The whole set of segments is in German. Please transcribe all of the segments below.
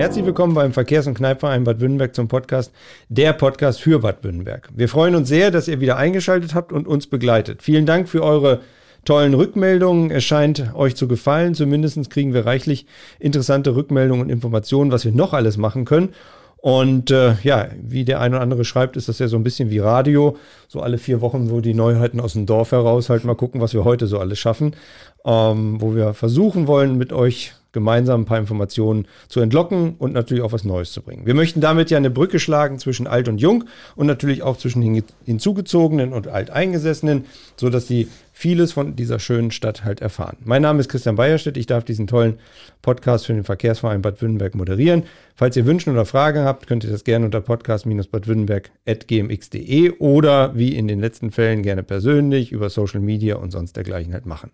Herzlich willkommen beim Verkehrs- und Kneipverein Bad Württemberg zum Podcast, der Podcast für Bad Württemberg. Wir freuen uns sehr, dass ihr wieder eingeschaltet habt und uns begleitet. Vielen Dank für eure tollen Rückmeldungen. Es scheint euch zu gefallen. Zumindest kriegen wir reichlich interessante Rückmeldungen und Informationen, was wir noch alles machen können. Und äh, ja, wie der eine oder andere schreibt, ist das ja so ein bisschen wie Radio. So alle vier Wochen, wo die Neuheiten aus dem Dorf heraus halt mal gucken, was wir heute so alles schaffen. Ähm, wo wir versuchen wollen, mit euch gemeinsam ein paar Informationen zu entlocken und natürlich auch was Neues zu bringen. Wir möchten damit ja eine Brücke schlagen zwischen alt und jung und natürlich auch zwischen hinzugezogenen und alteingesessenen, sodass sie vieles von dieser schönen Stadt halt erfahren. Mein Name ist Christian Beierstedt. Ich darf diesen tollen Podcast für den Verkehrsverein Bad Württemberg moderieren. Falls ihr Wünsche oder Fragen habt, könnt ihr das gerne unter podcast-badwürttemberg.gmx.de oder wie in den letzten Fällen gerne persönlich über Social Media und sonst dergleichen halt machen.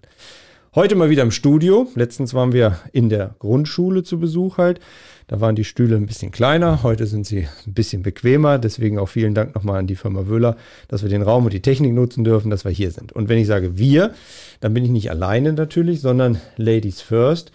Heute mal wieder im Studio. Letztens waren wir in der Grundschule zu Besuch halt. Da waren die Stühle ein bisschen kleiner. Heute sind sie ein bisschen bequemer. Deswegen auch vielen Dank nochmal an die Firma Wöhler, dass wir den Raum und die Technik nutzen dürfen, dass wir hier sind. Und wenn ich sage wir, dann bin ich nicht alleine natürlich, sondern Ladies First.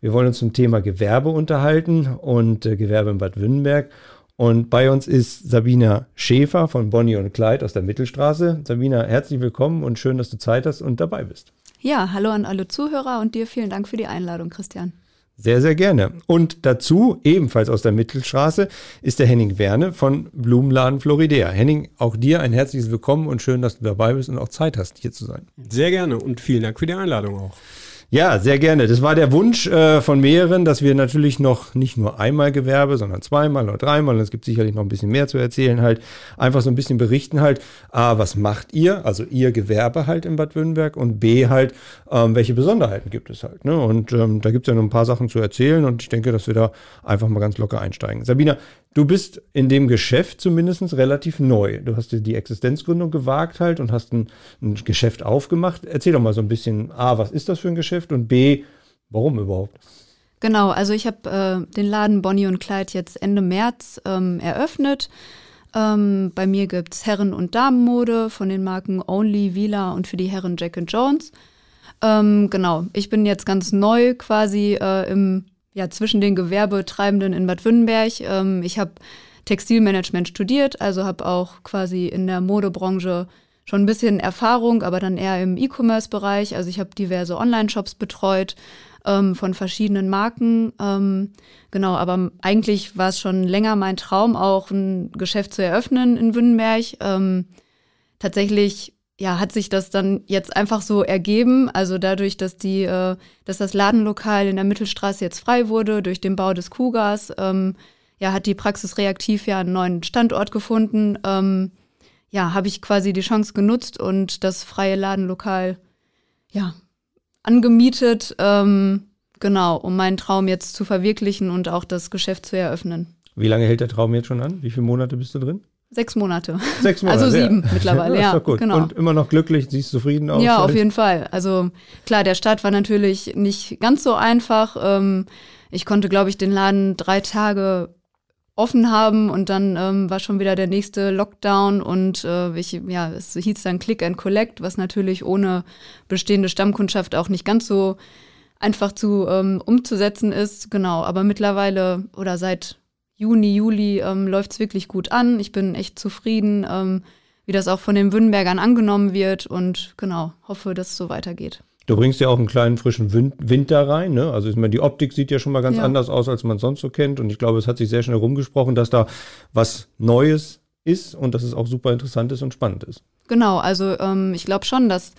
Wir wollen uns zum Thema Gewerbe unterhalten und äh, Gewerbe in Bad Württemberg. Und bei uns ist Sabina Schäfer von Bonnie und Clyde aus der Mittelstraße. Sabina, herzlich willkommen und schön, dass du Zeit hast und dabei bist. Ja, hallo an alle Zuhörer und dir vielen Dank für die Einladung, Christian. Sehr, sehr gerne. Und dazu, ebenfalls aus der Mittelstraße, ist der Henning Werne von Blumenladen Floridea. Henning, auch dir ein herzliches Willkommen und schön, dass du dabei bist und auch Zeit hast, hier zu sein. Sehr gerne und vielen Dank für die Einladung auch. Ja, sehr gerne. Das war der Wunsch äh, von mehreren, dass wir natürlich noch nicht nur einmal Gewerbe, sondern zweimal oder dreimal, und es gibt sicherlich noch ein bisschen mehr zu erzählen, halt einfach so ein bisschen berichten halt, A, was macht ihr, also ihr Gewerbe halt in Bad Württemberg und B halt, ähm, welche Besonderheiten gibt es halt. Ne? Und ähm, da gibt es ja noch ein paar Sachen zu erzählen und ich denke, dass wir da einfach mal ganz locker einsteigen. Sabina, Du bist in dem Geschäft zumindest relativ neu. Du hast dir die Existenzgründung gewagt halt und hast ein, ein, Geschäft aufgemacht. Erzähl doch mal so ein bisschen, A, was ist das für ein Geschäft und B, warum überhaupt? Genau, also ich habe äh, den Laden Bonnie und Clyde jetzt Ende März ähm, eröffnet. Ähm, bei mir gibt es Herren- und Damenmode von den Marken Only, Vila und für die Herren Jack Jones. Ähm, genau, ich bin jetzt ganz neu quasi äh, im ja, zwischen den Gewerbetreibenden in Bad Württemberg. Ähm, ich habe Textilmanagement studiert, also habe auch quasi in der Modebranche schon ein bisschen Erfahrung, aber dann eher im E-Commerce-Bereich. Also ich habe diverse Online-Shops betreut ähm, von verschiedenen Marken. Ähm, genau, aber eigentlich war es schon länger mein Traum, auch ein Geschäft zu eröffnen in Württemberg. Ähm, tatsächlich ja, hat sich das dann jetzt einfach so ergeben. Also dadurch, dass die, äh, dass das Ladenlokal in der Mittelstraße jetzt frei wurde durch den Bau des Kugas, ähm, ja, hat die Praxis reaktiv ja einen neuen Standort gefunden. Ähm, ja, habe ich quasi die Chance genutzt und das freie Ladenlokal, ja, angemietet, ähm, genau, um meinen Traum jetzt zu verwirklichen und auch das Geschäft zu eröffnen. Wie lange hält der Traum jetzt schon an? Wie viele Monate bist du drin? Sechs Monate. Sechs Monate. Also sieben ja. mittlerweile, ja. gut. Genau. Und immer noch glücklich, siehst zufrieden aus. Ja, auf jeden Fall. Also klar, der Start war natürlich nicht ganz so einfach. Ähm, ich konnte, glaube ich, den Laden drei Tage offen haben und dann ähm, war schon wieder der nächste Lockdown und äh, ich, ja, es hieß dann Click and Collect, was natürlich ohne bestehende Stammkundschaft auch nicht ganz so einfach zu ähm, umzusetzen ist. Genau, aber mittlerweile oder seit Juni, Juli ähm, läuft es wirklich gut an. Ich bin echt zufrieden, ähm, wie das auch von den Württembergern angenommen wird und genau, hoffe, dass es so weitergeht. Du bringst ja auch einen kleinen frischen Wind, da rein. Ne? Also ich meine, die Optik sieht ja schon mal ganz ja. anders aus, als man sonst so kennt. Und ich glaube, es hat sich sehr schnell rumgesprochen, dass da was Neues ist und dass es auch super interessant ist und spannend ist. Genau, also ähm, ich glaube schon, dass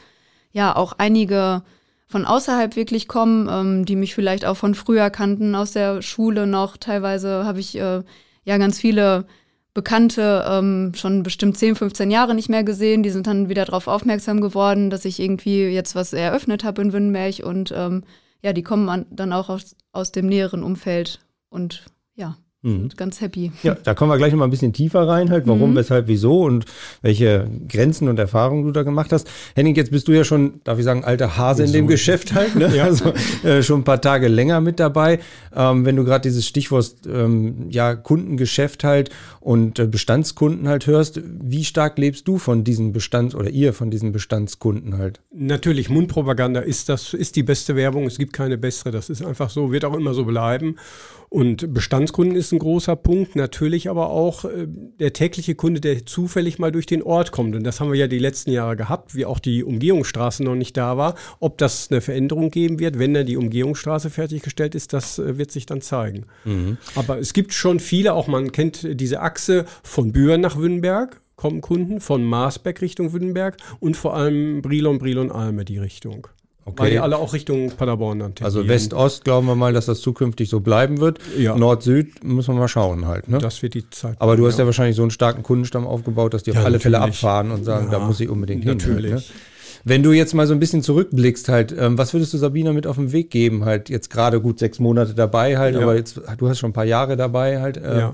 ja auch einige von außerhalb wirklich kommen, ähm, die mich vielleicht auch von früher kannten, aus der Schule noch. Teilweise habe ich äh, ja ganz viele Bekannte ähm, schon bestimmt 10, 15 Jahre nicht mehr gesehen. Die sind dann wieder darauf aufmerksam geworden, dass ich irgendwie jetzt was eröffnet habe in Wünnenberg. Und ähm, ja, die kommen an, dann auch aus, aus dem näheren Umfeld. Und ja, mhm. ganz happy. Ja, da kommen wir gleich noch mal ein bisschen tiefer rein, halt, warum, mhm. weshalb, wieso und welche Grenzen und Erfahrungen du da gemacht hast. Henning, jetzt bist du ja schon, darf ich sagen, alter Hase in dem Geschäft halt, ne? ja. also äh, schon ein paar Tage länger mit dabei. Ähm, wenn du gerade dieses Stichwort ähm, ja Kundengeschäft halt und äh, Bestandskunden halt hörst, wie stark lebst du von diesen Bestands- oder ihr von diesen Bestandskunden halt? Natürlich, Mundpropaganda ist das, ist die beste Werbung. Es gibt keine bessere. Das ist einfach so, wird auch immer so bleiben. Und Bestandskunden ist ein großer Punkt, natürlich aber auch äh, der tägliche Kunde, der zufällig mal durch den Ort kommt. Und das haben wir ja die letzten Jahre gehabt, wie auch die Umgehungsstraße noch nicht da war. Ob das eine Veränderung geben wird, wenn dann die Umgehungsstraße fertiggestellt ist, das äh, wird sich dann zeigen. Mhm. Aber es gibt schon viele, auch man kennt diese Achse von Büren nach Wünnberg, kommen Kunden, von Marsberg Richtung Wünnberg und vor allem Brilon, Brilon, Alme die Richtung. Okay. Weil die alle auch Richtung Paderborn dann tendieren. Also West-Ost glauben wir mal, dass das zukünftig so bleiben wird. Ja. Nord-Süd müssen wir mal schauen halt. Ne? Das wird die Zeit. Aber du hast ja wahrscheinlich so einen starken Kundenstamm aufgebaut, dass die ja, auf alle Fälle abfahren und sagen, ja, da muss ich unbedingt natürlich. hin. Halt, ne? Wenn du jetzt mal so ein bisschen zurückblickst, halt, ähm, was würdest du Sabina mit auf den Weg geben? Halt jetzt gerade gut sechs Monate dabei halt, aber jetzt, du hast schon ein paar Jahre dabei halt. Äh, ja.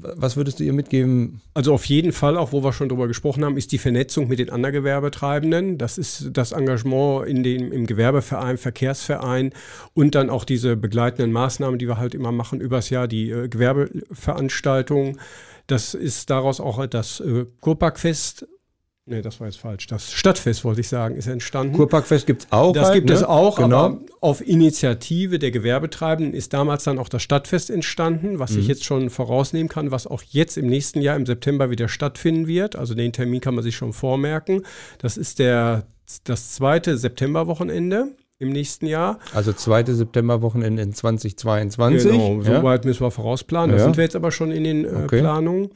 Was würdest du ihr mitgeben? Also auf jeden Fall, auch wo wir schon drüber gesprochen haben, ist die Vernetzung mit den anderen Gewerbetreibenden. Das ist das Engagement in dem, im Gewerbeverein, Verkehrsverein und dann auch diese begleitenden Maßnahmen, die wir halt immer machen übers Jahr, die äh, Gewerbeveranstaltungen. Das ist daraus auch das äh, Kurparkfest Nee, das war jetzt falsch. Das Stadtfest, wollte ich sagen, ist entstanden. Kurparkfest gibt es auch. Das halt, gibt ne? es auch, genau. aber auf Initiative der Gewerbetreibenden ist damals dann auch das Stadtfest entstanden, was mhm. ich jetzt schon vorausnehmen kann, was auch jetzt im nächsten Jahr im September wieder stattfinden wird. Also den Termin kann man sich schon vormerken. Das ist der, das zweite Septemberwochenende im nächsten Jahr. Also zweite Septemberwochenende in 2022. Genau, so ja. weit müssen wir vorausplanen. Da ja. sind wir jetzt aber schon in den äh, okay. Planungen.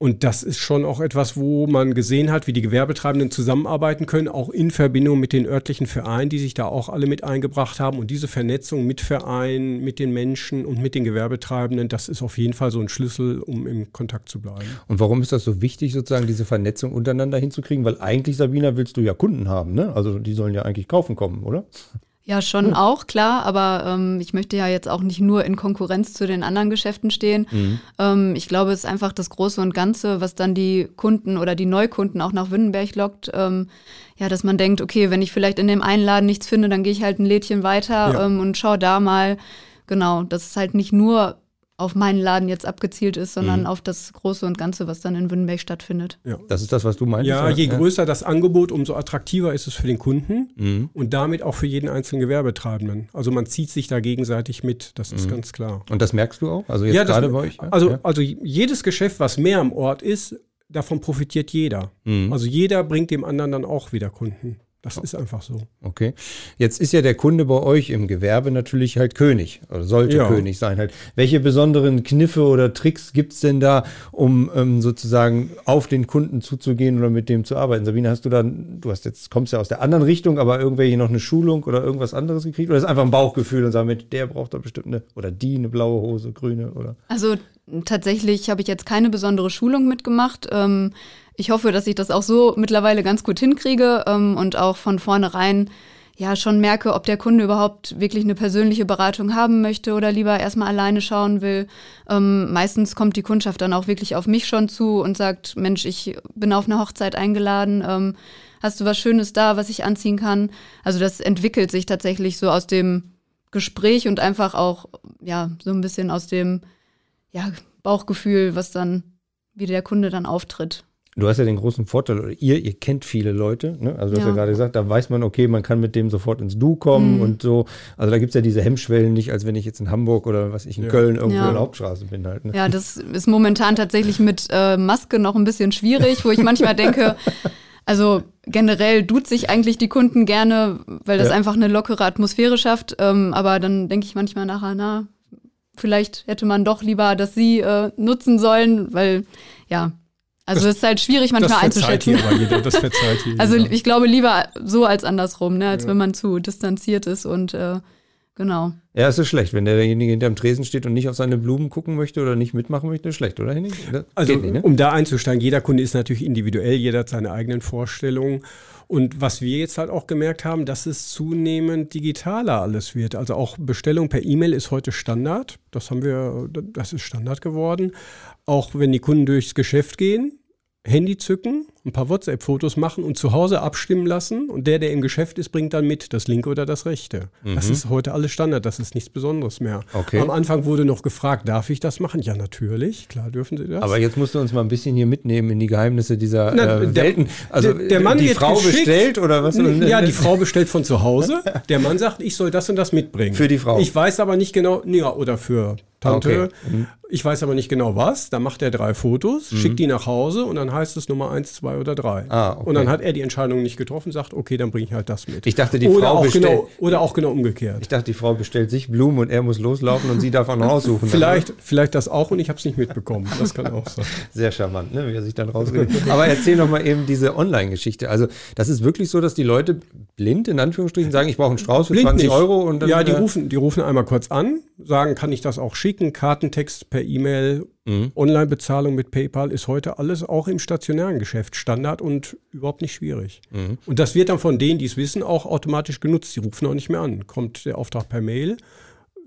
Und das ist schon auch etwas, wo man gesehen hat, wie die Gewerbetreibenden zusammenarbeiten können, auch in Verbindung mit den örtlichen Vereinen, die sich da auch alle mit eingebracht haben. Und diese Vernetzung mit Vereinen, mit den Menschen und mit den Gewerbetreibenden, das ist auf jeden Fall so ein Schlüssel, um im Kontakt zu bleiben. Und warum ist das so wichtig, sozusagen diese Vernetzung untereinander hinzukriegen? Weil eigentlich, Sabina, willst du ja Kunden haben, ne? Also die sollen ja eigentlich kaufen kommen, oder? Ja, schon mhm. auch, klar, aber ähm, ich möchte ja jetzt auch nicht nur in Konkurrenz zu den anderen Geschäften stehen. Mhm. Ähm, ich glaube, es ist einfach das Große und Ganze, was dann die Kunden oder die Neukunden auch nach Wünnenberg lockt. Ähm, ja, dass man denkt, okay, wenn ich vielleicht in dem einen Laden nichts finde, dann gehe ich halt ein Lädchen weiter ja. ähm, und schaue da mal. Genau, das ist halt nicht nur auf meinen Laden jetzt abgezielt ist, sondern mhm. auf das Große und Ganze, was dann in Wünnenberg stattfindet. Ja. Das ist das, was du meinst? Ja, je ja. größer das Angebot, umso attraktiver ist es für den Kunden mhm. und damit auch für jeden einzelnen Gewerbetreibenden. Also man zieht sich da gegenseitig mit, das ist mhm. ganz klar. Und das merkst du auch? Also jetzt ja, gerade bei euch? Ja? Also, also jedes Geschäft, was mehr am Ort ist, davon profitiert jeder. Mhm. Also jeder bringt dem anderen dann auch wieder Kunden. Das ist einfach so. Okay. Jetzt ist ja der Kunde bei euch im Gewerbe natürlich halt König oder sollte ja. König sein halt. Welche besonderen Kniffe oder Tricks gibt es denn da, um ähm, sozusagen auf den Kunden zuzugehen oder mit dem zu arbeiten? Sabine, hast du dann, du hast jetzt, kommst ja aus der anderen Richtung, aber irgendwelche noch eine Schulung oder irgendwas anderes gekriegt? Oder ist einfach ein Bauchgefühl und sagen, mit der braucht da bestimmt eine, oder die eine blaue Hose, grüne oder? Also tatsächlich habe ich jetzt keine besondere Schulung mitgemacht. Ähm, ich hoffe, dass ich das auch so mittlerweile ganz gut hinkriege ähm, und auch von vornherein ja schon merke, ob der Kunde überhaupt wirklich eine persönliche Beratung haben möchte oder lieber erstmal alleine schauen will. Ähm, meistens kommt die Kundschaft dann auch wirklich auf mich schon zu und sagt, Mensch, ich bin auf eine Hochzeit eingeladen. Ähm, hast du was Schönes da, was ich anziehen kann? Also das entwickelt sich tatsächlich so aus dem Gespräch und einfach auch ja so ein bisschen aus dem ja, Bauchgefühl, was dann wie der Kunde dann auftritt. Du hast ja den großen Vorteil, oder ihr, ihr kennt viele Leute, ne? Also du ja. hast ja gerade gesagt, da weiß man, okay, man kann mit dem sofort ins Du kommen mhm. und so. Also da gibt es ja diese Hemmschwellen nicht, als wenn ich jetzt in Hamburg oder was ich in ja. Köln irgendwo ja. in der Hauptstraße bin halt. Ne? Ja, das ist momentan tatsächlich mit äh, Maske noch ein bisschen schwierig, wo ich manchmal denke, also generell duzt sich eigentlich die Kunden gerne, weil das einfach eine lockere Atmosphäre schafft. Ähm, aber dann denke ich manchmal nachher, na, vielleicht hätte man doch lieber das Sie äh, nutzen sollen, weil ja, also es ist halt schwierig manchmal einzuschätzen. Jeder, das also ich glaube lieber so als andersrum, ne, als ja. wenn man zu distanziert ist und äh, Genau. Ja, es ist schlecht, wenn derjenige hinterm Tresen steht und nicht auf seine Blumen gucken möchte oder nicht mitmachen möchte, ist schlecht, oder Henning? Das Also, nicht, ne? um da einzusteigen, jeder Kunde ist natürlich individuell, jeder hat seine eigenen Vorstellungen. Und was wir jetzt halt auch gemerkt haben, dass es zunehmend digitaler alles wird. Also auch Bestellung per E-Mail ist heute Standard. Das haben wir, das ist Standard geworden. Auch wenn die Kunden durchs Geschäft gehen, Handy zücken, ein paar WhatsApp-Fotos machen und zu Hause abstimmen lassen. Und der, der im Geschäft ist, bringt dann mit das linke oder das rechte. Das ist heute alles Standard, das ist nichts Besonderes mehr. Mhm. Okay. Am Anfang wurde noch gefragt, darf ich das machen? Ja, natürlich, klar dürfen Sie das. Aber jetzt musst du uns mal ein bisschen hier mitnehmen in die Geheimnisse dieser Na, äh, der- Welten. Also der- der Mann die Frau bestellt oder was? Ja, die Frau bestellt von zu Hause. Der Mann sagt, ich soll das und das mitbringen. Für die Frau. Ich weiß aber nicht genau, ja, oder für Tante. Okay. Mhm. Ich weiß aber nicht genau was. Da macht er drei Fotos, schickt die nach Hause und dann heißt es Nummer eins, zwei oder drei. Ah, okay. Und dann hat er die Entscheidung nicht getroffen, sagt, okay, dann bringe ich halt das mit. Ich dachte, die oder Frau bestellt. genau, Oder auch genau umgekehrt. Ich dachte, die Frau bestellt sich Blumen und er muss loslaufen und sie darf auch noch aussuchen. Vielleicht, vielleicht das auch und ich habe es nicht mitbekommen. Das kann auch sein. Sehr charmant, ne, wie er sich dann rausredet. Aber erzähl noch mal eben diese Online-Geschichte. Also, das ist wirklich so, dass die Leute blind in Anführungsstrichen sagen, ich brauche einen Strauß für Blind 20 nicht. Euro und dann. ja, die äh, rufen, die rufen einmal kurz an, sagen, kann ich das auch schicken? Kartentext per E-Mail, Mhm. Online-Bezahlung mit PayPal ist heute alles auch im stationären Geschäft Standard und überhaupt nicht schwierig. Mhm. Und das wird dann von denen, die es wissen, auch automatisch genutzt. Die rufen auch nicht mehr an. Kommt der Auftrag per Mail,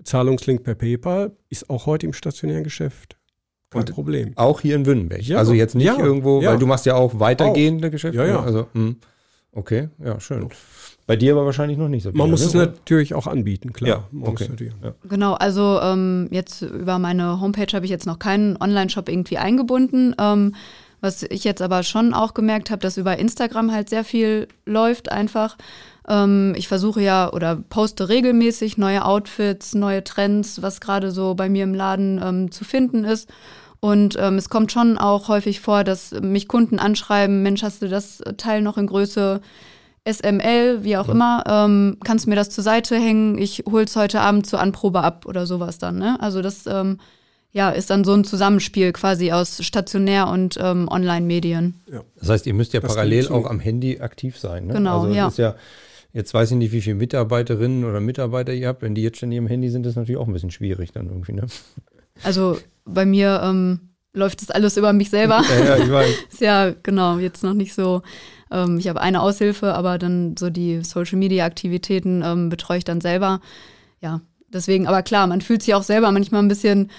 Zahlungslink per PayPal, ist auch heute im stationären Geschäft. Kein Und- Problem. Auch hier in Wünnenberg. Ja. Also jetzt nicht Ja. irgendwo, Ja. weil du machst ja auch weitergehende Geschäfte. Ja, ja. ne? Also, mh. okay, ja, schön. Bei dir aber wahrscheinlich noch nicht so. Man muss es natürlich auch anbieten, klar. Ja, okay. Ja. Genau, also ähm, jetzt über meine Homepage habe ich jetzt noch keinen Online-Shop irgendwie eingebunden. Ähm, was ich jetzt aber schon auch gemerkt habe, dass über Instagram halt sehr viel läuft einfach. Ähm, ich versuche ja oder poste regelmäßig neue Outfits, neue Trends, was gerade so bei mir im Laden ähm, zu finden ist. Und ähm, es kommt schon auch häufig vor, dass mich Kunden anschreiben, Mensch, hast du das Teil noch in Größe SML, wie auch immer, ähm, kannst du mir das zur Seite hängen, ich hol's heute Abend zur Anprobe ab oder sowas dann, ne? Also das ähm, ja, ist dann so ein Zusammenspiel quasi aus stationär und ähm, Online-Medien. Das heißt, ihr müsst ja Das parallel auch am Handy aktiv sein. Ne? Genau, also es ja. Ist ja. Jetzt weiß ich nicht, wie viele Mitarbeiterinnen oder Mitarbeiter ihr habt. Wenn die jetzt ständig am Handy sind, ist natürlich auch ein bisschen schwierig dann irgendwie. Ne? Also bei mir ähm, läuft das alles über mich selber. Ja, ja, ich weiß. ist ja genau jetzt noch nicht so. Ähm, ich habe eine Aushilfe, aber dann so die Social Media Aktivitäten ähm, betreue ich dann selber. Ja, deswegen, aber klar, man fühlt sich auch selber manchmal ein bisschen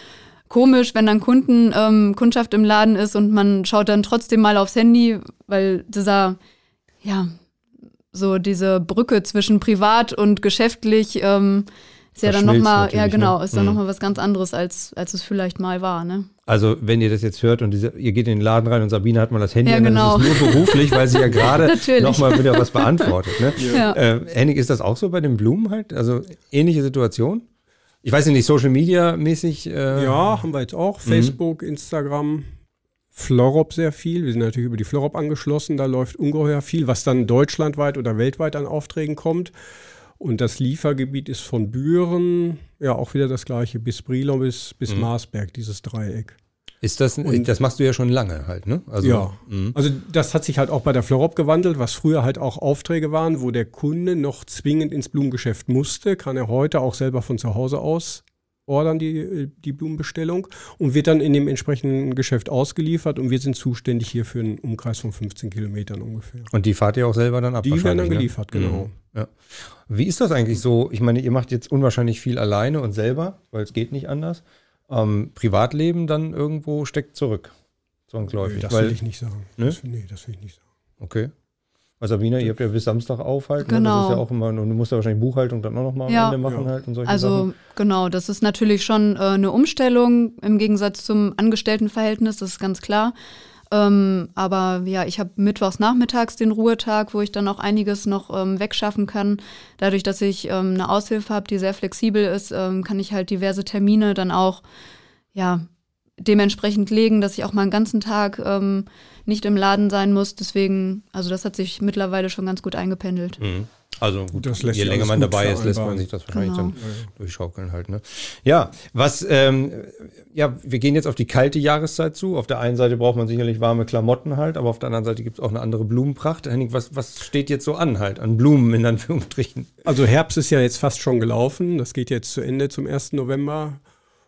komisch, wenn dann Kunden, ähm, Kundschaft im Laden ist und man schaut dann trotzdem mal aufs Handy, weil dieser, ja, so diese Brücke zwischen privat und geschäftlich ähm, ist ja dann nochmal, ja genau, ne? ist dann Mhm. nochmal was ganz anderes, als, als es vielleicht mal war, ne? Also, wenn ihr das jetzt hört und diese, ihr geht in den Laden rein und Sabine hat mal das Handy Ja, an, dann genau. ist es nur beruflich, weil sie ja gerade nochmal wieder was beantwortet. Ne? Ja. Äh, Henning, ist das auch so bei den Blumen halt? Also ähnliche Situation? Ich weiß nicht, Social Media mäßig. Äh, Ja, haben wir jetzt auch. Facebook, Instagram, Florop sehr viel. Wir sind natürlich über die Florop angeschlossen. Da läuft ungeheuer viel, was dann deutschlandweit oder weltweit an Aufträgen kommt. Und das Liefergebiet ist von Büren, ja, auch wieder das gleiche, bis Brilon bis, bis Marsberg, dieses Dreieck. Ist das, Und- das machst du ja schon lange halt, ne? Also, ja, mh. also das hat sich halt auch bei der Florop gewandelt, was früher halt auch Aufträge waren, wo der Kunde noch zwingend ins Blumengeschäft musste, kann er heute auch selber von zu Hause aus ordern, die, die Blumenbestellung und wird dann in dem entsprechenden Geschäft ausgeliefert und wir sind zuständig hier für einen Umkreis von 15 Kilometern ungefähr. Und die fahrt ihr auch selber dann ab? Die werden dann ne? geliefert, genau. Mhm. Ja. Wie ist das eigentlich so? Ich meine, ihr macht jetzt unwahrscheinlich viel alleine und selber, weil es geht nicht anders. Ähm, Privatleben dann irgendwo steckt zurück. Zwangsläufig. Nee, das weil, will ich nicht sagen. Ne? Das, nee, das will ich nicht sagen. Okay. Also Sabina, ihr habt ja bis Samstag aufhalten. Ne? Genau. Das ist ja auch immer, und du musst ja wahrscheinlich Buchhaltung dann auch nochmal Ja. am Ende machen Ja. halt und solche Also Sachen. genau, das ist natürlich schon äh, eine Umstellung im Gegensatz zum Angestelltenverhältnis, das ist ganz klar. Ähm, aber ja, ich habe mittwochs nachmittags den Ruhetag, wo ich dann auch einiges noch ähm, wegschaffen kann. Dadurch, dass ich ähm, eine Aushilfe habe, die sehr flexibel ist, ähm, kann ich halt diverse Termine dann auch ja dementsprechend legen, dass ich auch mal einen ganzen Tag ähm, nicht im Laden sein muss. Deswegen, also das hat sich mittlerweile schon ganz gut eingependelt. Mhm. Also gut, Das lässt je länger man dabei ist, lässt man sich das wahrscheinlich Genau. dann durchschaukeln halt. Ne? Ja, was, ähm, ja, wir gehen jetzt auf die kalte Jahreszeit zu. Auf der einen Seite braucht man sicherlich warme Klamotten halt, aber auf der anderen Seite gibt es auch eine andere Blumenpracht. Henning, was, was steht jetzt so an halt, an Blumen in Anführungsstrichen? Also Herbst ist ja jetzt fast schon gelaufen. Das geht jetzt zu Ende zum 1. November.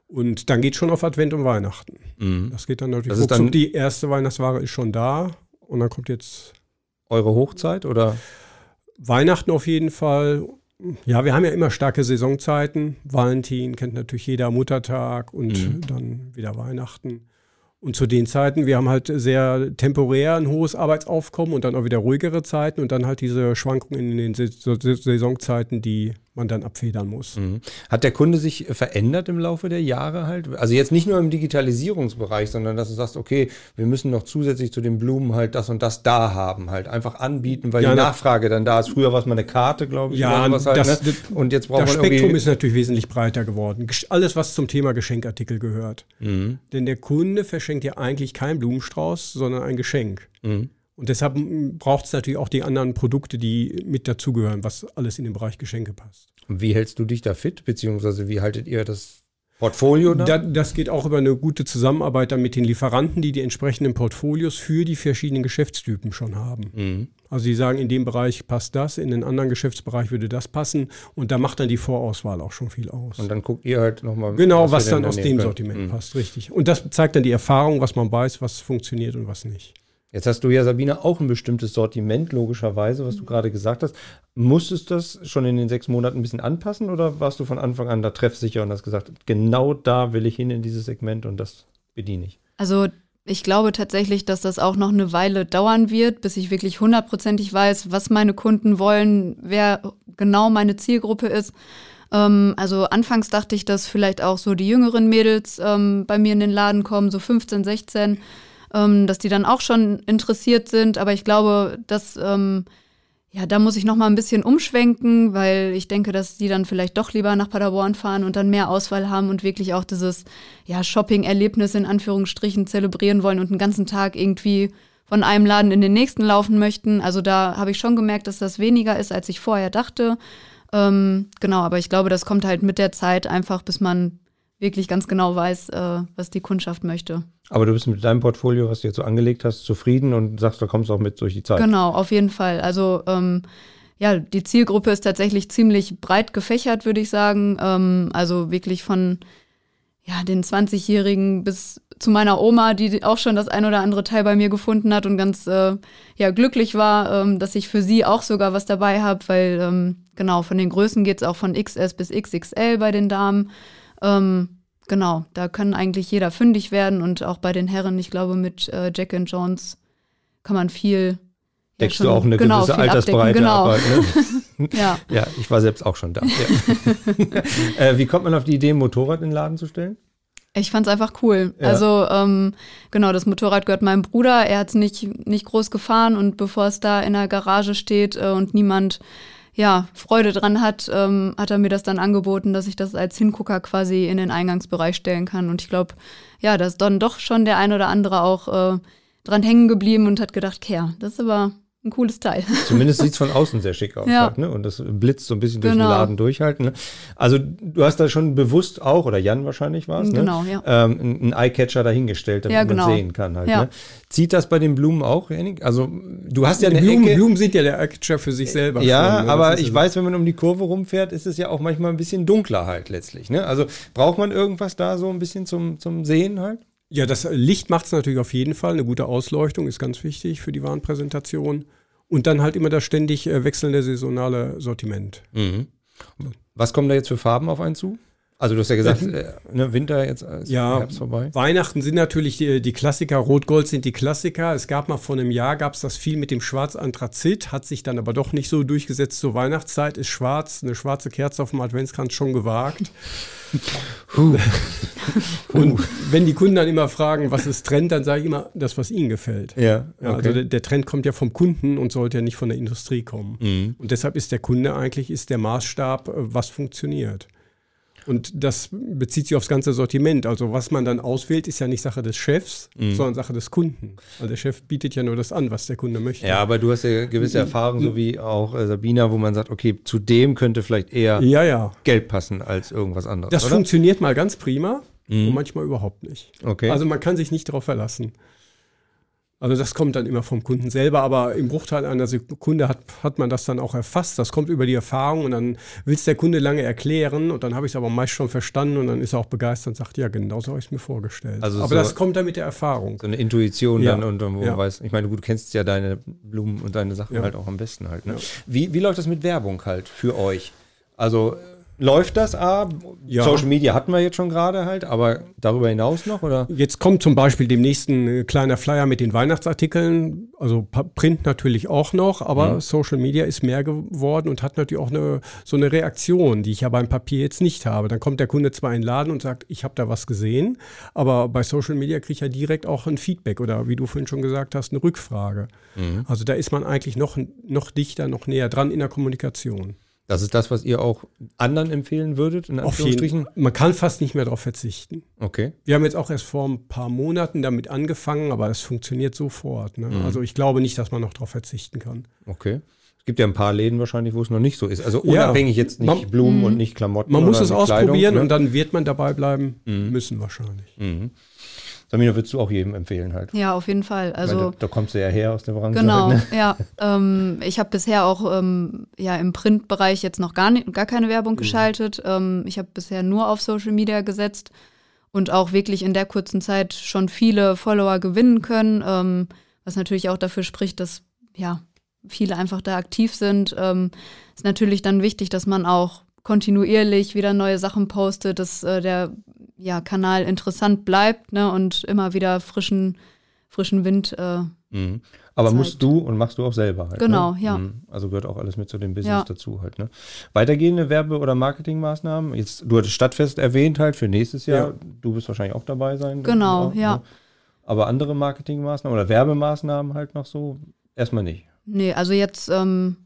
Und dann geht schon auf Advent und Weihnachten. Das geht dann natürlich. Das dann- die erste Weihnachtsware ist schon da. Und dann kommt jetzt Eure Hochzeit oder? Weihnachten auf jeden Fall. Ja, wir haben ja immer starke Saisonzeiten. Valentin kennt natürlich jeder, Muttertag und dann wieder Weihnachten. Und zu den Zeiten, wir haben halt sehr temporär ein hohes Arbeitsaufkommen und dann auch wieder ruhigere Zeiten und dann halt diese Schwankungen in den Sa- Sa- Saisonzeiten, die man dann abfedern muss. Mhm. Hat der Kunde sich verändert im Laufe der Jahre halt? Also jetzt nicht nur im Digitalisierungsbereich, sondern dass du sagst, okay, wir müssen noch zusätzlich zu den Blumen halt das und das da haben, halt einfach anbieten, weil Ja, die na- Nachfrage dann da ist. Früher war es mal eine Karte, glaube ich, Ja, sowas halt, das- ne? und jetzt braucht Das man Spektrum ist natürlich wesentlich breiter geworden. Alles, was zum Thema Geschenkartikel gehört. Mhm. Denn der Kunde verschenkt ja eigentlich keinen Blumenstrauß, sondern ein Geschenk. Mhm. Und deshalb braucht es natürlich auch die anderen Produkte, die mit dazugehören, was alles in den Bereich Geschenke passt. Wie hältst du dich da fit, beziehungsweise wie haltet ihr das Portfolio da? Da, das geht auch über eine gute Zusammenarbeit dann mit den Lieferanten, die die entsprechenden Portfolios für die verschiedenen Geschäftstypen schon haben. Mhm. Also die sagen, in dem Bereich passt das, in den anderen Geschäftsbereich würde das passen und da macht dann die Vorauswahl auch schon viel aus. Und dann guckt ihr halt nochmal. genau, was, wir dann aus dem können. Sortiment Mhm. passt, richtig. Und das zeigt dann die Erfahrung, was man weiß, was funktioniert und was nicht. Jetzt hast du ja, Sabine, auch ein bestimmtes Sortiment, logischerweise, was du gerade gesagt hast. Musstest du das schon in den sechs Monaten ein bisschen anpassen oder warst du von Anfang an da treffsicher und hast gesagt, genau da will ich hin in dieses Segment und das bediene ich? Also ich glaube tatsächlich, dass das auch noch eine Weile dauern wird, bis ich wirklich hundertprozentig weiß, was meine Kunden wollen, wer genau meine Zielgruppe ist. Ähm, also anfangs dachte ich, dass vielleicht auch so die jüngeren Mädels ähm, bei mir in den Laden kommen, so 15, 16, ähm, dass die dann auch schon interessiert sind. Aber ich glaube, dass ähm, ja, da muss ich noch mal ein bisschen umschwenken, weil ich denke, dass die dann vielleicht doch lieber nach Paderborn fahren und dann mehr Auswahl haben und wirklich auch dieses ja, Shopping-Erlebnis in Anführungsstrichen zelebrieren wollen und einen ganzen Tag irgendwie von einem Laden in den nächsten laufen möchten. Also da habe ich schon gemerkt, dass das weniger ist, als ich vorher dachte. Ähm, genau, aber ich glaube, das kommt halt mit der Zeit einfach, bis man wirklich ganz genau weiß, äh, was die Kundschaft möchte. Aber du bist mit deinem Portfolio, was du jetzt so angelegt hast, zufrieden und sagst, du kommst auch mit durch die Zeit. Genau, auf jeden Fall. Also ähm, ja, die Zielgruppe ist tatsächlich ziemlich breit gefächert, würde ich sagen. Ähm, also wirklich von ja, den 20-Jährigen bis zu meiner Oma, die auch schon das ein oder andere Teil bei mir gefunden hat und ganz äh, ja, glücklich war, ähm, dass ich für sie auch sogar was dabei habe, weil ähm, genau, von den Größen geht's auch von XS bis XXL bei den Damen. Ähm, genau, da können eigentlich jeder fündig werden und auch bei den Herren, ich glaube, mit äh, Jack and Jones kann man viel. ja, Deckst schon- du auch eine genau, gewisse Altersbreite Genau. ab. Ne? Ja. ja, ich war selbst auch schon da. Ja. äh, wie kommt man auf die Idee, ein Motorrad in den Laden zu stellen? Ich fand's einfach cool. Ja. Also ähm, genau, das Motorrad gehört meinem Bruder. Er hat's nicht nicht groß gefahren und bevor es da in der Garage steht äh, und niemand ja Freude dran hat, ähm, hat er mir das dann angeboten, dass ich das als Hingucker quasi in den Eingangsbereich stellen kann. Und ich glaube, ja, da ist dann doch schon der ein oder andere auch äh, dran hängen geblieben und hat gedacht, Kerr, das ist aber ein cooles Teil. Zumindest sieht es von außen sehr schick aus. Ja. Halt, ne? Und das blitzt so ein bisschen durch Genau. den Laden durchhalten. Ne? Also du hast da schon bewusst auch, oder Jan wahrscheinlich war es, Genau, ne? ja. ähm, einen Eyecatcher dahingestellt, damit Ja, man genau. sehen kann halt. Ja. Ne? Zieht das bei den Blumen auch, Henning? Also du hast ja Die eine Blumen, Ecke. Blumen sieht ja der Catcher für sich selber. Ja, schon, ne? aber ich so. weiß, wenn man um die Kurve rumfährt, ist es ja auch manchmal ein bisschen dunkler halt letztlich. Ne? Also braucht man irgendwas da so ein bisschen zum, zum Sehen halt? Ja, das Licht macht es natürlich auf jeden Fall. Eine gute Ausleuchtung ist ganz wichtig für die Warenpräsentation. Und dann halt immer das ständig äh, wechselnde saisonale Sortiment. Was kommen da jetzt für Farben auf einen zu? Also du hast ja gesagt, äh, ne, Winter jetzt ist Ja, Herbst vorbei. Weihnachten sind natürlich die, die Klassiker. Rot-Gold sind die Klassiker. Es gab mal vor einem Jahr, gab es das viel mit dem Schwarz-Anthrazit, hat sich dann aber doch nicht so durchgesetzt. Zur Weihnachtszeit ist schwarz, eine schwarze Kerze auf dem Adventskranz schon gewagt. Und wenn die Kunden dann immer fragen, was ist Trend, dann sage ich immer das, was ihnen gefällt. Ja, Ja, Also der, der Trend kommt ja vom Kunden und sollte ja nicht von der Industrie kommen. Mhm. Und deshalb ist der Kunde eigentlich ist der Maßstab, äh, was funktioniert. Und das bezieht sich aufs ganze Sortiment. Also was man dann auswählt, ist ja nicht Sache des Chefs, mhm. sondern Sache des Kunden. Also der Chef bietet ja nur das an, was der Kunde möchte. Ja, aber du hast ja gewisse Erfahrungen, so wie auch äh, Sabina, wo man sagt, okay, zu dem könnte vielleicht eher ja, ja. Geld passen als irgendwas anderes. Das oder? funktioniert mal ganz prima mhm. und manchmal überhaupt nicht. Okay. Also man kann sich nicht darauf verlassen. Also das kommt dann immer vom Kunden selber, aber im Bruchteil einer Sekunde hat, hat man das dann auch erfasst. Das kommt über die Erfahrung und dann will es der Kunde lange erklären und dann habe ich es aber meist schon verstanden und dann ist er auch begeistert und sagt, ja, genau so habe ich es mir vorgestellt. Also aber so das kommt dann mit der Erfahrung. So eine Intuition ja. dann und, und wo ja. man weiß, ich meine, du kennst ja deine Blumen und deine Sachen ja. halt auch am besten halt. Ne? Wie, wie läuft das mit Werbung halt für euch? Also Läuft das A? Ja. Social Media hatten wir jetzt schon gerade halt, aber darüber hinaus noch oder? Jetzt kommt zum Beispiel demnächst ein kleiner Flyer mit den Weihnachtsartikeln, also Print natürlich auch noch, aber mhm. Social Media ist mehr geworden und hat natürlich auch eine, so eine Reaktion, die ich ja beim Papier jetzt nicht habe. Dann kommt der Kunde zwar in den Laden und sagt, ich habe da was gesehen, aber bei Social Media kriege ich ja direkt auch ein Feedback oder wie du vorhin schon gesagt hast, eine Rückfrage. Mhm. Also da ist man eigentlich noch, noch dichter, noch näher dran in der Kommunikation. Das ist das, was ihr auch anderen empfehlen würdet, in Anführungsstrichen? Man kann fast nicht mehr darauf verzichten. Okay. Wir haben jetzt auch erst vor ein paar Monaten damit angefangen, aber es funktioniert sofort. Ne? Mhm. Also ich glaube nicht, dass man noch darauf verzichten kann. Okay. Es gibt ja ein paar Läden wahrscheinlich, wo es noch nicht so ist. Also unabhängig ja, jetzt nicht man, Blumen und nicht Klamotten. Man muss es ausprobieren Kleidung, ne? und dann wird man dabei bleiben mhm. müssen wahrscheinlich. Mhm. Samina, würdest du auch jedem empfehlen halt? Ja, auf jeden Fall. Also, da, da, kommst du ja her aus der Branche. Genau, halt, ne? ja. Ähm, ich habe bisher auch ähm, ja, im Printbereich jetzt noch gar, nicht, gar keine Werbung mhm. geschaltet. Ähm, ich habe bisher nur auf Social Media gesetzt und auch wirklich in der kurzen Zeit schon viele Follower gewinnen können, ähm, was natürlich auch dafür spricht, dass ja viele einfach da aktiv sind. Ähm, ist natürlich dann wichtig, dass man auch kontinuierlich wieder neue Sachen postet, dass äh, der ja, Kanal interessant bleibt ne, und immer wieder frischen, frischen Wind. Äh, mhm. Aber zeigt. musst du und machst du auch selber halt. Genau, ne? ja. Mhm. Also gehört auch alles mit zu dem Business ja. dazu halt. Ne? Weitergehende Werbe- oder Marketingmaßnahmen? Jetzt, du hattest Stadtfest erwähnt halt für nächstes Jahr. Ja. Du wirst wahrscheinlich auch dabei sein. Genau, auch, ja. Ne? Aber andere Marketingmaßnahmen oder Werbemaßnahmen halt noch so? Erstmal nicht. Nee, also jetzt ähm,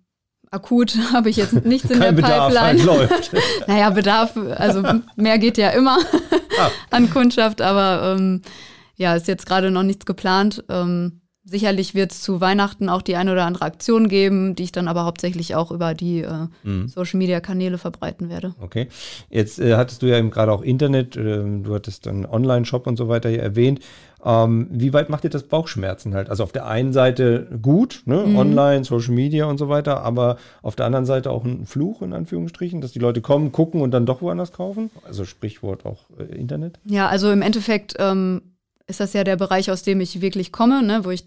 akut habe ich jetzt nichts in Kein der Bedarf, Pipeline. Läuft. naja, Bedarf, also mehr geht ja immer ah. an Kundschaft, aber ähm, ja, ist jetzt gerade noch nichts geplant. Ähm, sicherlich wird es zu Weihnachten auch die eine oder andere Aktion geben, die ich dann aber hauptsächlich auch über die äh, mhm. Social-Media-Kanäle verbreiten werde. Okay. Jetzt äh, hattest du ja eben gerade auch Internet, äh, du hattest dann Online-Shop und so weiter hier erwähnt. Ähm, wie weit macht dir das Bauchschmerzen halt? Also auf der einen Seite gut, ne? Mhm. online, Social Media und so weiter, aber auf der anderen Seite auch ein Fluch in Anführungsstrichen, dass die Leute kommen, gucken und dann doch woanders kaufen? Also Sprichwort auch äh, Internet? Ja, also im Endeffekt ähm, ist das ja der Bereich, aus dem ich wirklich komme, ne? wo ich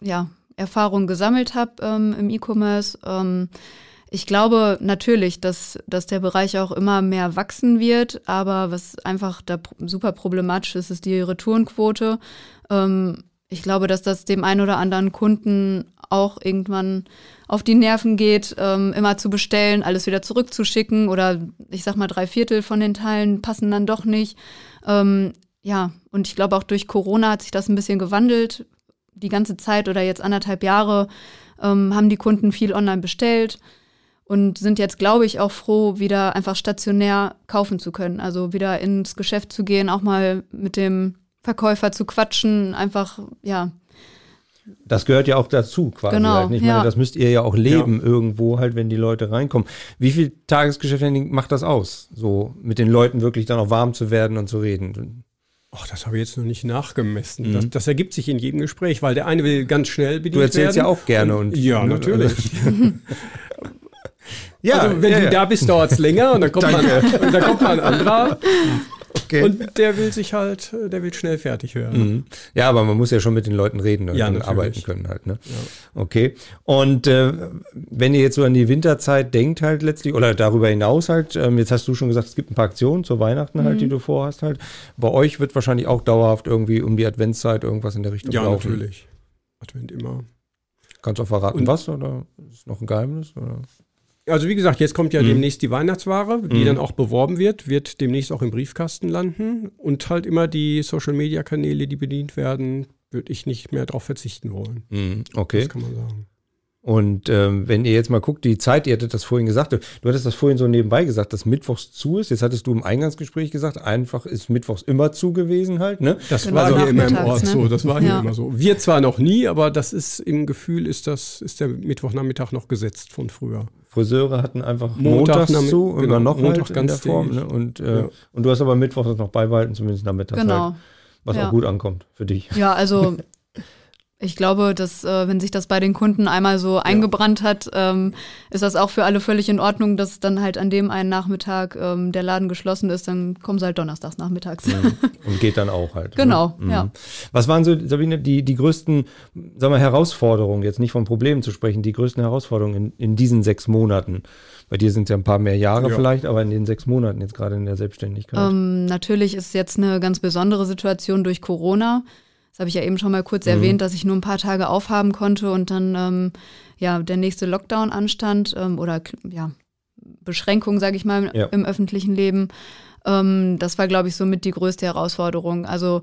ja Erfahrungen gesammelt habe ähm, im E-Commerce. Ähm, ich glaube natürlich, dass, dass der Bereich auch immer mehr wachsen wird, aber was einfach da super problematisch ist, ist die Retourenquote. Ähm, ich glaube, dass das dem einen oder anderen Kunden auch irgendwann auf die Nerven geht, ähm, immer zu bestellen, alles wieder zurückzuschicken oder ich sag mal, drei Viertel von den Teilen passen dann doch nicht. Ähm, ja, und ich glaube auch durch Corona hat sich das ein bisschen gewandelt. Die ganze Zeit oder jetzt anderthalb Jahre ähm, haben die Kunden viel online bestellt und sind jetzt, glaube ich, auch froh, wieder einfach stationär kaufen zu können. Also wieder ins Geschäft zu gehen, auch mal mit dem Verkäufer zu quatschen, einfach, ja. Das gehört ja auch dazu quasi. Genau, halt. Ich ja. meine, das müsst ihr ja auch leben ja. irgendwo halt, wenn die Leute reinkommen. Wie viel Tagesgeschäft macht das aus? So mit den Leuten wirklich dann auch warm zu werden und zu reden? Ach, das habe ich jetzt noch nicht nachgemessen. Mhm. Das, das, ergibt sich in jedem Gespräch, weil der eine will ganz schnell bedient werden. Du erzählst werden. ja auch gerne. Und, ja, natürlich. Ja, also wenn ja, du ja. da bist, dauert es länger und dann kommt, man, und dann kommt mal ein anderer. Okay. Und der will sich halt, der will schnell fertig hören. Mhm. Ja, aber man muss ja schon mit den Leuten reden und ja, arbeiten können halt. Ne? Ja. Okay. Und äh, wenn ihr jetzt so an die Winterzeit denkt halt letztlich oder darüber hinaus halt, ähm, jetzt hast du schon gesagt, es gibt ein paar Aktionen zur Weihnachten halt, mhm. die du vorhast halt. Bei euch wird wahrscheinlich auch dauerhaft irgendwie um die Adventszeit irgendwas in der Richtung ja, laufen. Ja, natürlich. Advent immer. Kannst du auch verraten, und was oder ist noch ein Geheimnis? Oder? Also wie gesagt, jetzt kommt ja mhm. demnächst die Weihnachtsware, die mhm. dann auch beworben wird, wird demnächst auch im Briefkasten landen und halt immer die Social-Media-Kanäle, die bedient werden, würde ich nicht mehr darauf verzichten wollen. Mhm. Okay. Das kann man sagen. Und ähm, wenn ihr jetzt mal guckt, die Zeit, ihr hattet das vorhin gesagt, du hattest das vorhin so nebenbei gesagt, dass Mittwochs zu ist. Jetzt hattest du im Eingangsgespräch gesagt, einfach ist Mittwochs immer zu gewesen halt. Ne? Das Genau, war hier immer im Ort ne? so, das war hier Ja. immer so. Wir zwar noch nie, aber das ist im Gefühl, ist das, ist der Mittwochnachmittag noch gesetzt von früher. Friseure hatten einfach Montag montags nach- zu, genau, immer noch Montag halt in der. Form. Ne? Und, äh, Ja. und du hast aber Mittwochs das noch beibehalten, zumindest nachmittags Genau. halt, was Ja. auch gut ankommt für dich. Ja, also ich glaube, dass äh, wenn sich das bei den Kunden einmal so eingebrannt hat, ähm, ist das auch für alle völlig in Ordnung, dass dann halt an dem einen Nachmittag ähm, der Laden geschlossen ist, dann kommen sie halt donnerstags nachmittags. Und geht dann auch halt. Genau, ne? Mhm. ja. Was waren so, Sabine, die, die größten, sagen wir, Herausforderungen, jetzt nicht von Problemen zu sprechen, die größten Herausforderungen in, in diesen sechs Monaten? Bei dir sind es ja ein paar mehr Jahre Ja. vielleicht, aber in den sechs Monaten jetzt gerade in der Selbstständigkeit. Ähm, natürlich ist jetzt eine ganz besondere Situation durch Corona. Habe ich ja eben schon mal kurz Mhm. erwähnt, dass ich nur ein paar Tage aufhaben konnte und dann ähm, ja der nächste Lockdown anstand ähm, oder ja Beschränkung, sage ich mal, Ja. im öffentlichen Leben. Ähm, das war, glaube ich, somit die größte Herausforderung. Also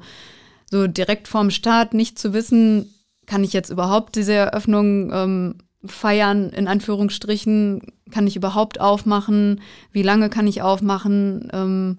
so direkt vorm Start nicht zu wissen, kann ich jetzt überhaupt diese Eröffnung ähm, feiern, in Anführungsstrichen, kann ich überhaupt aufmachen, wie lange kann ich aufmachen, ähm,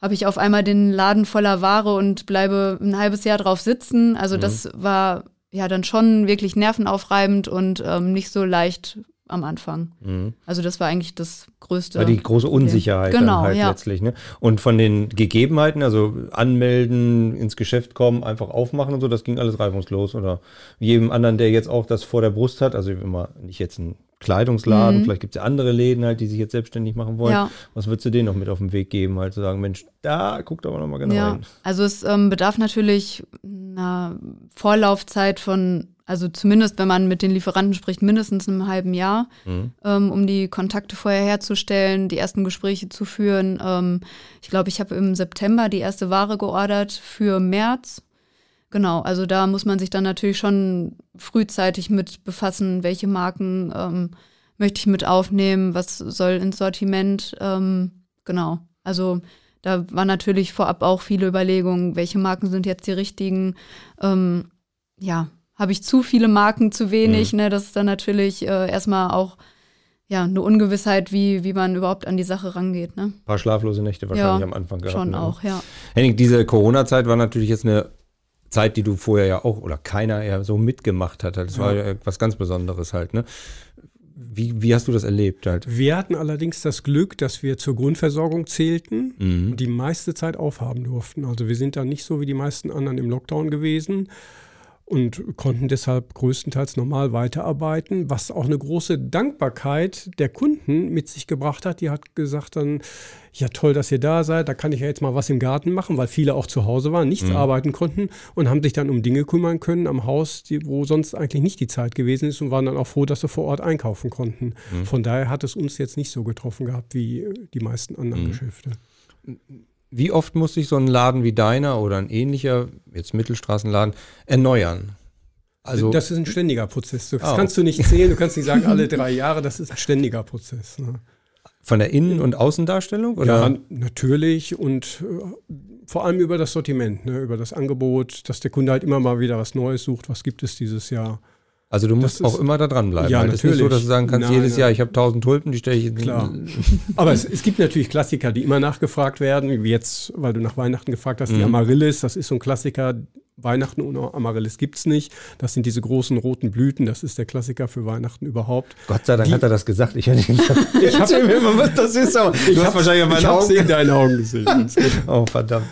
habe ich auf einmal den Laden voller Ware und bleibe ein halbes Jahr drauf sitzen. Also das war ja dann schon wirklich nervenaufreibend und ähm, nicht so leicht am Anfang. Mhm. Also das war eigentlich das größte. War die große. Unsicherheit genau, dann halt ja. letztlich. Ne? Und von den Gegebenheiten, also anmelden, ins Geschäft kommen, einfach aufmachen und so, das ging alles reibungslos. Oder jedem anderen, der jetzt auch das vor der Brust hat, also immer nicht jetzt ein Kleidungsladen, vielleicht gibt es ja andere Läden halt, die sich jetzt selbstständig machen wollen. Mhm. Ja. Was würdest du denen noch mit auf den Weg geben, halt zu sagen, Mensch, da guckt aber nochmal genau ja, hin. also es ähm, bedarf natürlich einer Vorlaufzeit von, also zumindest wenn man mit den Lieferanten spricht, mindestens einem halben Jahr, Mhm. ähm, um die Kontakte vorher herzustellen, die ersten Gespräche zu führen. Ähm, ich glaube, ich habe im September die erste Ware geordert für März. Genau, also da muss man sich dann natürlich schon frühzeitig mit befassen, welche Marken ähm, möchte ich mit aufnehmen, was soll ins Sortiment. Ähm, genau, also da war natürlich vorab auch viele Überlegungen, welche Marken sind jetzt die richtigen. Ähm, ja, habe ich zu viele Marken, zu wenig, ne? Das ist dann natürlich äh, erstmal auch ja, eine Ungewissheit, wie, wie man überhaupt an die Sache rangeht, ne? Ein paar schlaflose Nächte wahrscheinlich Ja, am Anfang gehabt. Schon ne? auch, ja. Henning, diese Corona-Zeit war natürlich jetzt eine Zeit, die du vorher ja auch oder keiner ja so mitgemacht hat. Das war ja was ganz Besonderes halt, ne? Wie, wie hast du das erlebt halt? Wir hatten allerdings das Glück, dass wir zur Grundversorgung zählten Mhm. und die meiste Zeit aufhaben durften. Also wir sind da nicht so wie die meisten anderen im Lockdown gewesen und konnten deshalb größtenteils normal weiterarbeiten, was auch eine große Dankbarkeit der Kunden mit sich gebracht hat. Die hat gesagt dann, ja toll, dass ihr da seid, da kann ich ja jetzt mal was im Garten machen, weil viele auch zu Hause waren, nichts arbeiten konnten und haben sich dann um Dinge kümmern können am Haus, die, wo sonst eigentlich nicht die Zeit gewesen ist und waren dann auch froh, dass sie vor Ort einkaufen konnten. Von daher hat es uns jetzt nicht so getroffen gehabt wie die meisten anderen Geschäfte. Wie oft muss sich so ein Laden wie deiner oder ein ähnlicher, jetzt Mittelstraßenladen, erneuern? Also, das ist ein ständiger Prozess. Das Ah, kannst du nicht zählen, du kannst nicht sagen, alle drei Jahre, das ist ein ständiger Prozess. Ne? von der Innen- und Außendarstellung? Oder? Ja, natürlich und äh, vor allem über das Sortiment, ne, über das Angebot, dass der Kunde halt immer mal wieder was Neues sucht. Was gibt es dieses Jahr? Also du musst ist- auch immer da dranbleiben. Ja, halt. Es ist nicht so, natürlich. dass du sagen kannst, Nein, jedes nein. Jahr, ich habe tausend Tulpen, die stelle ich in Klar. Aber es, es gibt natürlich Klassiker, die immer nachgefragt werden, wie jetzt, weil du nach Weihnachten gefragt hast, die Amaryllis, das ist so ein Klassiker. Weihnachten ohne Amaryllis gibt es nicht. Das sind diese großen roten Blüten, das ist der Klassiker für Weihnachten überhaupt. Gott sei Dank Die- hat er das gesagt. Ich hätte gesagt, ich Erzähl mir mal, was das ist. Aber du hast wahrscheinlich an meinen ich Augen. in deinen Augen gesehen. Oh, verdammt.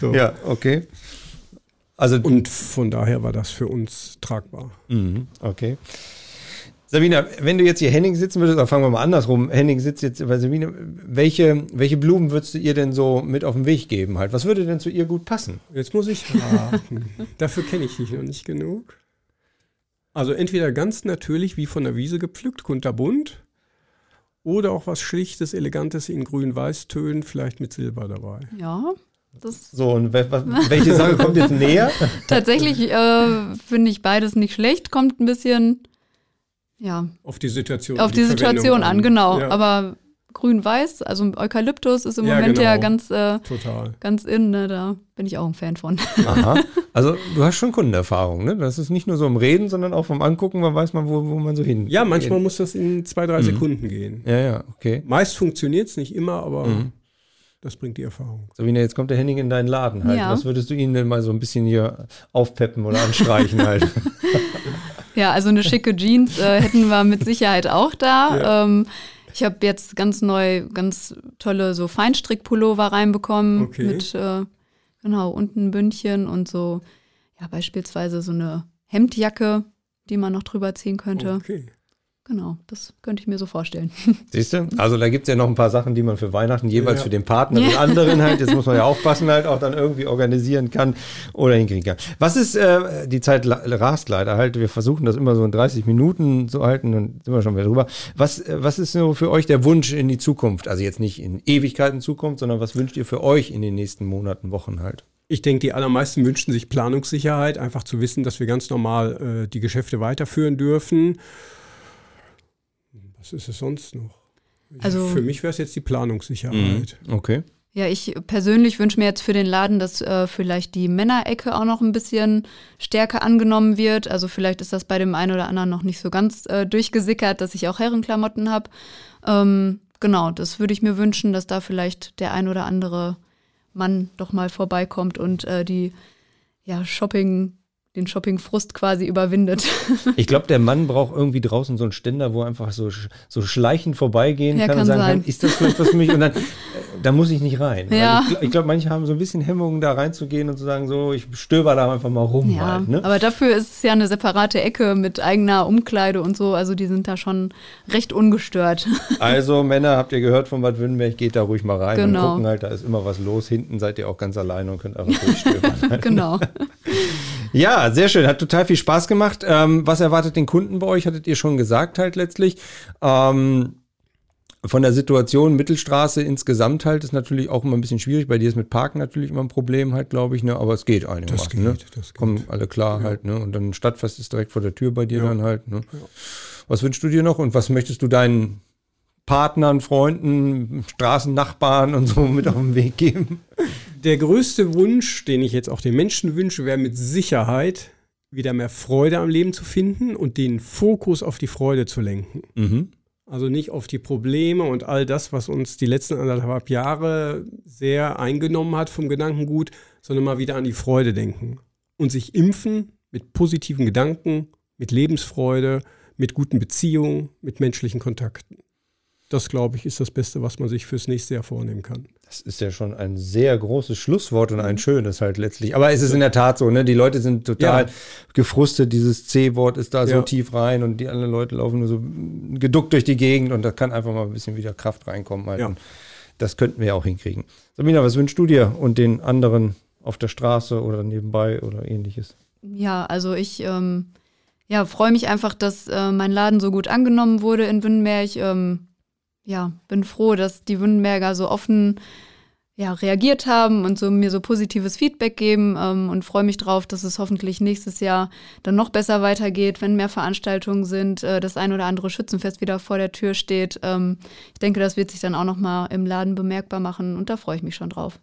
So. Ja, okay. Also, Und von daher war das für uns tragbar. Mhm, okay. Sabina, wenn du jetzt hier Henning sitzen würdest, fangen wir mal andersrum. Henning sitzt jetzt bei Sabine. Welche, welche Blumen würdest du ihr denn so mit auf den Weg geben halt? Was würde denn zu ihr gut passen? Jetzt muss ich raten. Dafür kenne ich dich noch nicht genug. Also entweder ganz natürlich wie von der Wiese gepflückt, kunterbunt, oder auch was Schlichtes, Elegantes in grün-weiß-Tönen, vielleicht mit Silber dabei. Ja, das So, und welche Sache kommt jetzt näher? tatsächlich äh, finde ich beides nicht schlecht, kommt ein bisschen ja, Auf die Situation. auf die, Verwendung Situation an, genau. Ja. Aber grün-weiß. Also Eukalyptus ist im ja, Moment genau. ja ganz, äh, Total. ganz in. Ne? Da bin ich auch ein Fan von. Aha. Also du hast schon Kundenerfahrung, ne? Das ist nicht nur so im Reden, sondern auch vom Angucken, man weiß man, wo, wo man so hin. Ja, manchmal geht. muss das in zwei, drei mhm. Sekunden gehen. Ja, ja, okay. Meist funktioniert es nicht immer, aber mhm. Das bringt die Erfahrung. Sabine, jetzt kommt der Henning in deinen Laden halt. Ja. Was würdest du ihn denn mal so ein bisschen hier aufpeppen oder anstreichen halt? ja, also eine schicke Jeans äh, hätten wir mit Sicherheit auch da. Ja. Ähm, ich habe jetzt ganz neu, ganz tolle so Feinstrickpullover reinbekommen okay. mit äh, genau unten ein Bündchen und so ja beispielsweise so eine Hemdjacke, die man noch drüber ziehen könnte. Okay. Genau, das könnte ich mir so vorstellen. Siehst du? Also da gibt es ja noch ein paar Sachen, die man für Weihnachten jeweils ja. für den Partner, ja. den anderen halt, jetzt muss man ja aufpassen, halt auch dann irgendwie organisieren kann oder hinkriegen kann. Was ist, äh, die Zeit rast leider halt, wir versuchen das immer so in 30 Minuten zu halten, dann sind wir schon wieder drüber. Was, äh, was ist so für euch der Wunsch in die Zukunft? Also jetzt nicht in Ewigkeiten Zukunft, sondern was wünscht ihr für euch in den nächsten Monaten, Wochen halt? Ich denke, die allermeisten wünschen sich Planungssicherheit, einfach zu wissen, dass wir ganz normal äh, die Geschäfte weiterführen dürfen. Was ist es sonst noch? Also, für mich wäre es jetzt die Planungssicherheit. Mhm. Okay. Ja, ich persönlich wünsche mir jetzt für den Laden, dass äh, vielleicht die Männerecke auch noch ein bisschen stärker angenommen wird. Also vielleicht ist das bei dem einen oder anderen noch nicht so ganz äh, durchgesickert, dass ich auch Herrenklamotten habe. Ähm, genau, das würde ich mir wünschen, dass da vielleicht der ein oder andere Mann doch mal vorbeikommt und äh, die ja, Shopping den Shopping-Frust quasi überwindet. Ich glaube, der Mann braucht irgendwie draußen so einen Ständer, wo er einfach so, so schleichend vorbeigehen ja, kann, kann und sagen sein. kann, ist das vielleicht was für mich? Und dann, äh, da muss ich nicht rein. Ja. Ich, ich glaube, manche haben so ein bisschen Hemmungen, da reinzugehen und zu sagen, so, ich stöber da einfach mal rum. Ja, halt, ne? aber dafür ist es ja eine separate Ecke mit eigener Umkleide und so. Also die sind da schon recht ungestört. Also Männer, habt ihr gehört von Bad Württemberg, geht da ruhig mal rein genau. und gucken halt, da ist immer was los. Hinten seid ihr auch ganz alleine und könnt einfach durchstöbern. genau. Ja, sehr schön. Hat total viel Spaß gemacht. Ähm, was erwartet den Kunden bei euch? Hattet ihr schon gesagt halt letztlich. Ähm, von der Situation Mittelstraße insgesamt halt ist natürlich auch immer ein bisschen schwierig. Bei dir ist mit Parken natürlich immer ein Problem halt, glaube ich, ne? Aber es geht einigermaßen. Das geht, ne? das geht. Kommen alle klar ja. halt, ne? Und dann Stadtfest ist direkt vor der Tür bei dir ja. dann halt, ne? Ja. Was wünschst du dir noch und was möchtest du deinen Partnern, Freunden, Straßennachbarn und so mit auf den Weg geben? Der größte Wunsch, den ich jetzt auch den Menschen wünsche, wäre mit Sicherheit wieder mehr Freude am Leben zu finden und den Fokus auf die Freude zu lenken. Mhm. Also nicht auf die Probleme und all das, was uns die letzten anderthalb Jahre sehr eingenommen hat vom Gedankengut, sondern mal wieder an die Freude denken. Und sich impfen mit positiven Gedanken, mit Lebensfreude, mit guten Beziehungen, mit menschlichen Kontakten das, glaube ich, ist das Beste, was man sich fürs nächste Jahr vornehmen kann. Das ist ja schon ein sehr großes Schlusswort und ein schönes halt letztlich. Aber es ist in der Tat so, ne? Die Leute sind total ja. gefrustet. Dieses C-Wort ist da ja. so tief rein und die anderen Leute laufen nur so geduckt durch die Gegend und da kann einfach mal ein bisschen wieder Kraft reinkommen. Halt. Ja. das könnten wir ja auch hinkriegen. Sabina, was wünschst du dir und den anderen auf der Straße oder nebenbei oder ähnliches? Ja, also ich ähm, ja, freue mich einfach, dass äh, mein Laden so gut angenommen wurde in Wünnenberg. Ähm, ja, bin froh, dass die Wündenberger so offen ja, reagiert haben und so mir so positives Feedback geben ähm, und freue mich drauf, dass es hoffentlich nächstes Jahr dann noch besser weitergeht, wenn mehr Veranstaltungen sind, äh, das ein oder andere Schützenfest wieder vor der Tür steht. Ähm, ich denke, das wird sich dann auch noch mal im Laden bemerkbar machen und da freue ich mich schon drauf.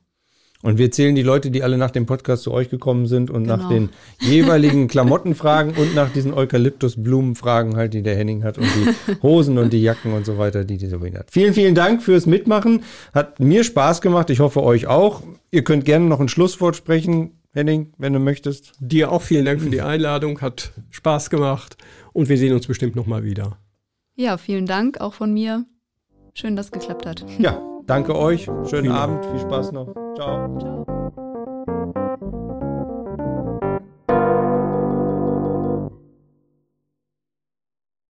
Und wir zählen die Leute, die alle nach dem Podcast zu euch gekommen sind und genau. nach den jeweiligen Klamotten fragen und nach diesen Eukalyptusblumen fragen halt, die der Henning hat und die Hosen und die Jacken und so weiter, die die Sabine hat. Vielen, vielen Dank fürs Mitmachen. Hat mir Spaß gemacht. Ich hoffe euch auch. Ihr könnt gerne noch ein Schlusswort sprechen, Henning, wenn du möchtest. Dir auch vielen Dank für die Einladung. Hat Spaß gemacht und wir sehen uns bestimmt nochmal wieder. Ja, vielen Dank auch von mir. Schön, dass es geklappt hat. Ja, danke euch. Schönen Abend. Viel Spaß noch. Ciao. Ciao.